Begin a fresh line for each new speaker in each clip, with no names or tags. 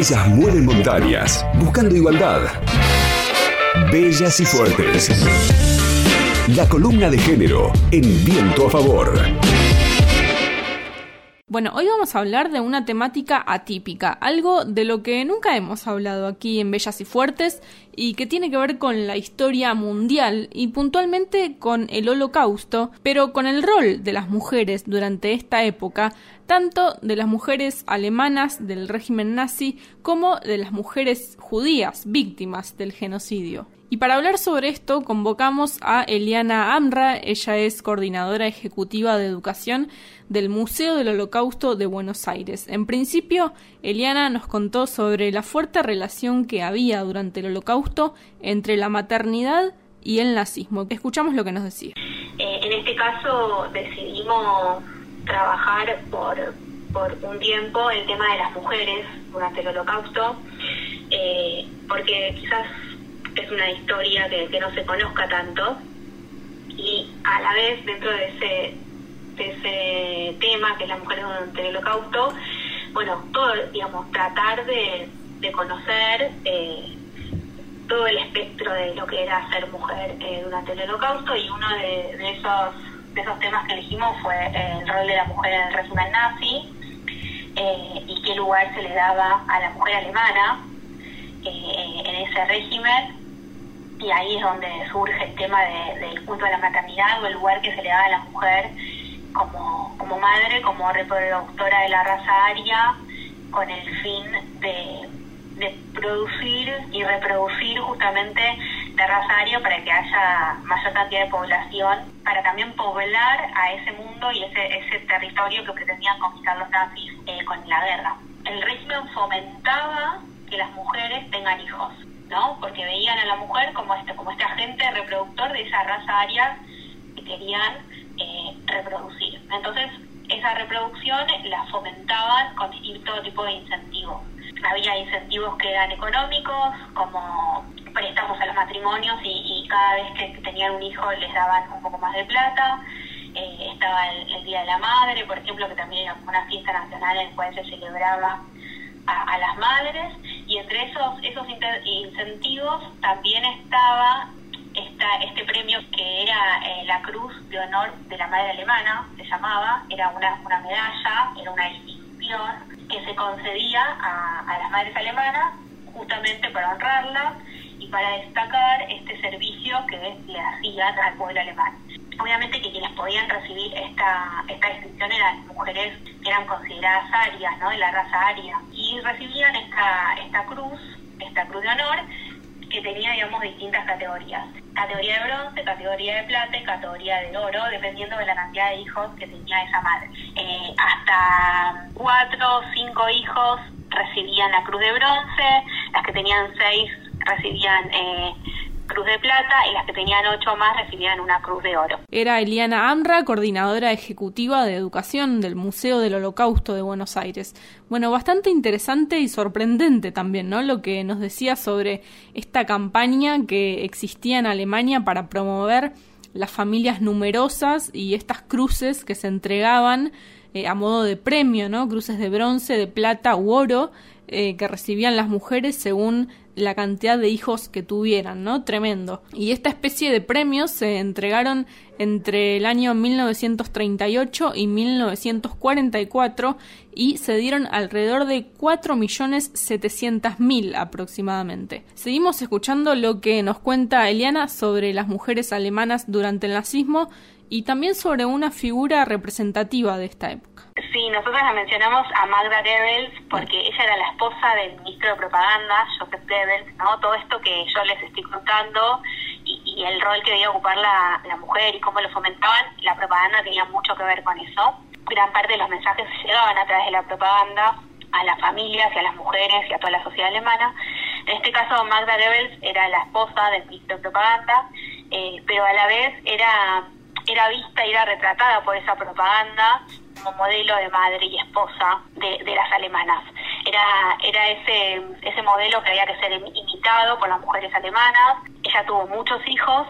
Ellas mueven montañas, buscando igualdad. Bellas y fuertes. La columna de género en viento a favor.
Bueno, hoy vamos a hablar de una temática atípica, algo de lo que nunca hemos hablado aquí en Bellas y Fuertes y que tiene que ver con la historia mundial y puntualmente con el holocausto, pero con el rol de las mujeres durante esta época, tanto de las mujeres alemanas del régimen nazi como de las mujeres judías víctimas del genocidio. Y para hablar sobre esto convocamos a Eliana Amra, ella es coordinadora ejecutiva de educación del Museo del Holocausto de Buenos Aires. En principio, Eliana nos contó sobre la fuerte relación que había durante el Holocausto entre la maternidad y el nazismo. Escuchamos lo que nos decía.
Eh, en este caso decidimos trabajar por, por un tiempo el tema de las mujeres durante el Holocausto, eh, porque quizás es una historia que, que no se conozca tanto. Y a la vez dentro de ese ese tema que es la mujer durante el holocausto bueno todo digamos tratar de, de conocer eh, todo el espectro de lo que era ser mujer eh, durante el holocausto. Y uno de, esos de esos temas que elegimos fue el rol de la mujer en el régimen nazi eh, y qué lugar se le daba a la mujer alemana en ese régimen y ahí es donde surge el tema del culto a la maternidad o el lugar que se le da a la mujer como, como madre, como reproductora de la raza aria, con el fin de, de producir y reproducir justamente la raza aria para que haya mayor cantidad de población, para también poblar a ese mundo y ese, ese territorio que pretendían conquistar los nazis eh, con la guerra. El régimen fomentaba que las mujeres tengan hijos ¿no? Porque veían a la mujer como este, como este agente reproductor de esa raza aria que querían eh, reproducir. Entonces, esa reproducción la fomentaban con distinto tipo de incentivos. Había incentivos que eran económicos, como préstamos a los matrimonios y, cada vez que tenían un hijo les daban un poco más de plata. Eh, estaba el, Día de la Madre, por ejemplo, que también era una fiesta nacional en la cual se celebraba a, las madres y entre esos, esos incentivos también estaba esta, este premio que era eh, la Cruz de Honor de la Madre Alemana, se llamaba, era una, una medalla, era una distinción que se concedía a, a las madres alemanas justamente para honrarlas y para destacar este servicio que le hacían al pueblo alemán obviamente que quienes podían recibir esta, esta distinción eran mujeres que eran consideradas arias, ¿no? de la raza aria, y recibían esta, esta cruz, esta cruz de honor, que tenía, digamos, distintas categorías. Categoría de bronce, categoría de plata y categoría de oro, dependiendo de la cantidad de hijos que tenía esa madre. Eh, hasta cuatro o cinco hijos recibían la cruz de bronce, las que tenían seis recibían eh, cruz de plata y las que tenían ocho más recibían una cruz de oro.
Era Eliana Amra, coordinadora ejecutiva de educación del Museo del Holocausto de Buenos Aires. Bueno, bastante interesante y sorprendente también, ¿no? Lo que nos decía sobre esta campaña que existía en Alemania para promover las familias numerosas y estas cruces que se entregaban eh, a modo de premio, ¿no? Cruces de bronce, de plata u oro eh, que recibían las mujeres según la cantidad de hijos que tuvieran, ¿no? Tremendo. Y esta especie de premios se entregaron entre el año 1938 y 1944 y se dieron alrededor de 4.700.000 aproximadamente. Seguimos escuchando lo que nos cuenta Eliana sobre las mujeres alemanas durante el nazismo y también sobre una figura representativa de esta época.
Sí, nosotros la mencionamos a Magda Goebbels porque ella era la esposa del ministro de propaganda, Joseph Goebbels, ¿no? Todo esto que yo les estoy contando y, el rol que debía ocupar la, la, mujer y cómo lo fomentaban, la propaganda tenía mucho que ver con eso. Gran parte de los mensajes llegaban a través de la propaganda a las familias y a las mujeres y a toda la sociedad alemana. En este caso, Magda Goebbels era la esposa del ministro de propaganda, eh, pero a la vez era era vista y era retratada por esa propaganda como modelo de madre y esposa de, de las alemanas. Era, era ese, ese modelo que había que ser imitado por las mujeres alemanas. Ella tuvo muchos hijos,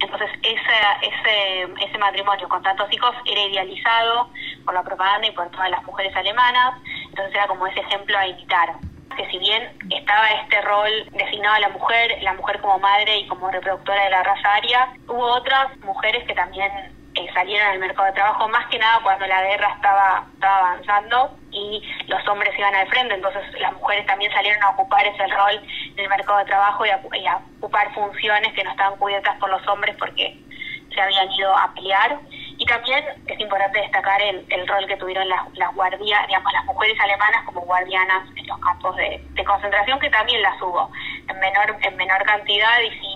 entonces ese, ese, ese matrimonio con tantos hijos era idealizado por la propaganda y por todas las mujeres alemanas, entonces era como ese ejemplo a imitar. Que si bien estaba este rol designado a la mujer, la mujer como madre y como reproductora de la raza aria, hubo otras mujeres que también eh, salieron al mercado de trabajo, más que nada cuando la guerra estaba, avanzando y los hombres iban al frente, entonces las mujeres también salieron a ocupar ese rol en el mercado de trabajo y a, ocupar funciones que no estaban cubiertas por los hombres porque se habían ido a pelear. Y también es importante destacar el, el rol que tuvieron las, las guardias, digamos, las mujeres alemanas como guardianas en los campos de, de concentración, que también las hubo, en menor, en menor cantidad y sin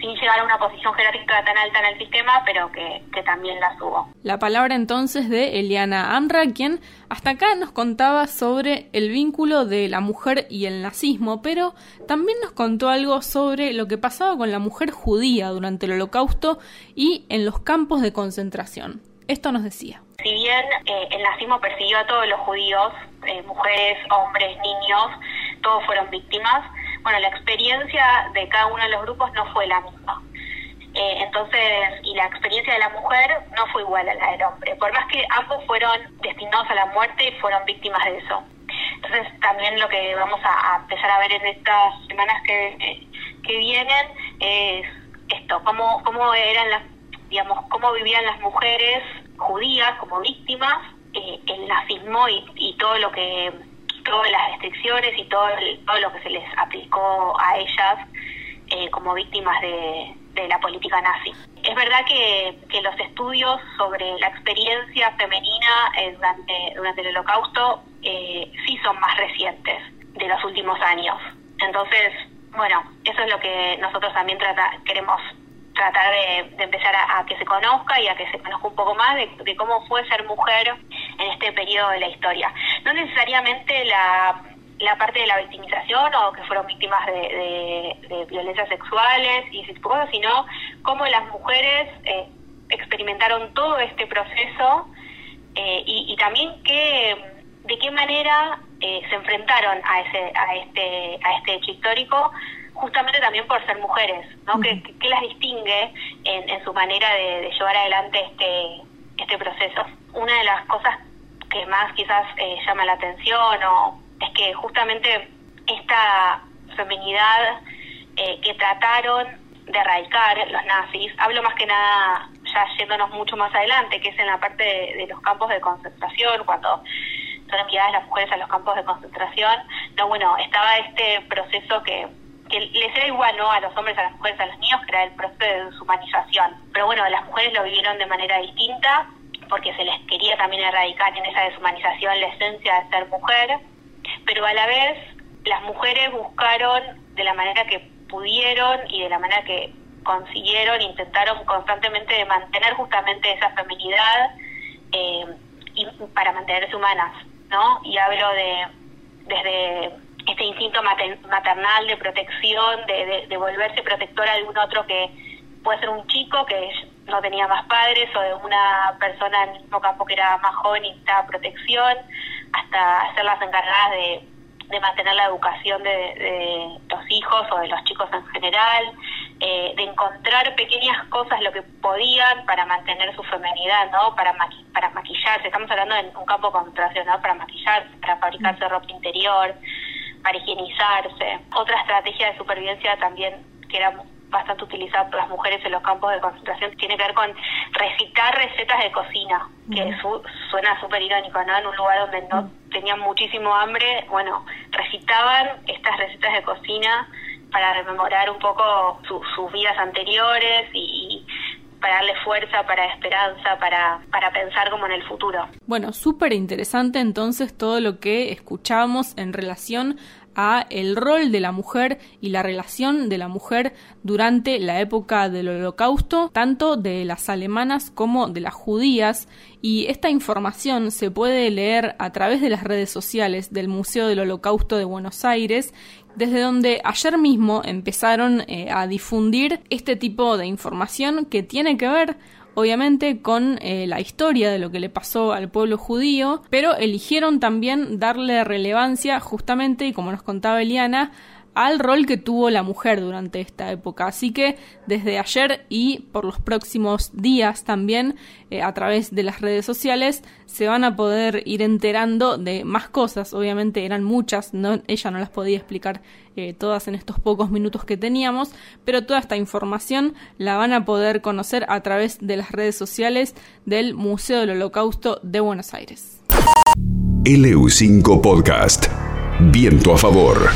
sin llegar a una posición jerárquica tan alta en el sistema, pero que, también la subo.
La palabra entonces de Eliana Amra, quien hasta acá nos contaba sobre el vínculo de la mujer y el nazismo, pero también nos contó algo sobre lo que pasaba con la mujer judía durante el holocausto y en los campos de concentración. Esto nos decía.
Si bien eh, el nazismo persiguió a todos los judíos, eh, mujeres, hombres, niños, todos fueron víctimas, bueno, la experiencia de cada uno de los grupos no fue la misma. Eh, entonces, y la experiencia de la mujer no fue igual a la del hombre, por más que ambos fueron destinados a la muerte y fueron víctimas de eso. Entonces, también lo que vamos a, empezar a ver en estas semanas que, que vienen es esto, cómo, cómo eran las, digamos, cómo vivían las mujeres judías como víctimas, eh, el nazismo y, y todo lo que todas las restricciones y todo, todo lo que se les aplicó a ellas eh, como víctimas de, la política nazi. Es verdad que, que, los estudios sobre la experiencia femenina eh, durante, durante el holocausto eh, sí son más recientes de los últimos años. Entonces, bueno, eso es lo que nosotros también trata, queremos tratar de, empezar a, que se conozca y a que se conozca un poco más de, cómo fue ser mujer en este periodo de la historia. No necesariamente la, la parte de la victimización o que fueron víctimas de, de, violencias sexuales y ese tipo de cosas, sino cómo las mujeres eh, experimentaron todo este proceso eh, y, y, también que, de qué manera eh, se enfrentaron a, ese, a, este, a este hecho histórico justamente también por ser mujeres, ¿no? ¿Qué, las distingue en, su manera de, llevar adelante este, este proceso? Una de las cosas que más quizás eh, llama la atención o es que justamente esta feminidad eh, que trataron de erradicar los nazis, hablo más que nada ya yéndonos mucho más adelante, que es en la parte de, los campos de concentración, cuando son enviadas las mujeres a los campos de concentración, no, bueno, estaba este proceso que que les era igual ¿no? a los hombres, a las mujeres, a los niños, que era el proceso de deshumanización. Pero bueno, las mujeres lo vivieron de manera distinta porque se les quería también erradicar en esa deshumanización la esencia de ser mujer, pero a la vez las mujeres buscaron de la manera que pudieron y de la manera que consiguieron, intentaron constantemente de mantener justamente esa feminidad eh, y para mantenerse humanas, ¿no? Y hablo de desde este instinto maternal de protección, de, de, volverse protectora de un otro que puede ser un chico que no tenía más padres o de una persona en el mismo campo que era más joven y necesitaba protección, hasta ser las encargadas de, de mantener la educación de, de, los hijos o de los chicos en general, eh, de encontrar pequeñas cosas lo que podían para mantener su femenidad, ¿no? Para, para maquillarse, estamos hablando de un campo de concentración, ¿no? Para maquillarse, para fabricarse ropa interior, para higienizarse. Otra estrategia de supervivencia también que era bastante utilizada por las mujeres en los campos de concentración tiene que ver con recitar recetas de cocina, que suena súper irónico, ¿no? En un lugar donde no tenían muchísimo hambre, bueno, recitaban estas recetas de cocina para rememorar un poco sus vidas anteriores y, para darle fuerza, para esperanza, para, para pensar como en el futuro.
Bueno, súper interesante entonces todo lo que escuchamos en relación a el rol de la mujer y la relación de la mujer durante la época del holocausto, tanto de las alemanas como de las judías, y esta información se puede leer a través de las redes sociales del Museo del Holocausto de Buenos Aires, desde donde ayer mismo empezaron eh, a difundir este tipo de información que tiene que ver obviamente con eh, la historia de lo que le pasó al pueblo judío, pero eligieron también darle relevancia justamente, y como nos contaba Eliana, al rol que tuvo la mujer durante esta época. Así que desde ayer y por los próximos días también eh, a través de las redes sociales se van a poder ir enterando de más cosas. Obviamente eran muchas, no, ella no las podía explicar eh, todas en estos pocos minutos que teníamos, pero toda esta información la van a poder conocer a través de las redes sociales del Museo del Holocausto de Buenos Aires.
LU5 Podcast. Viento a favor.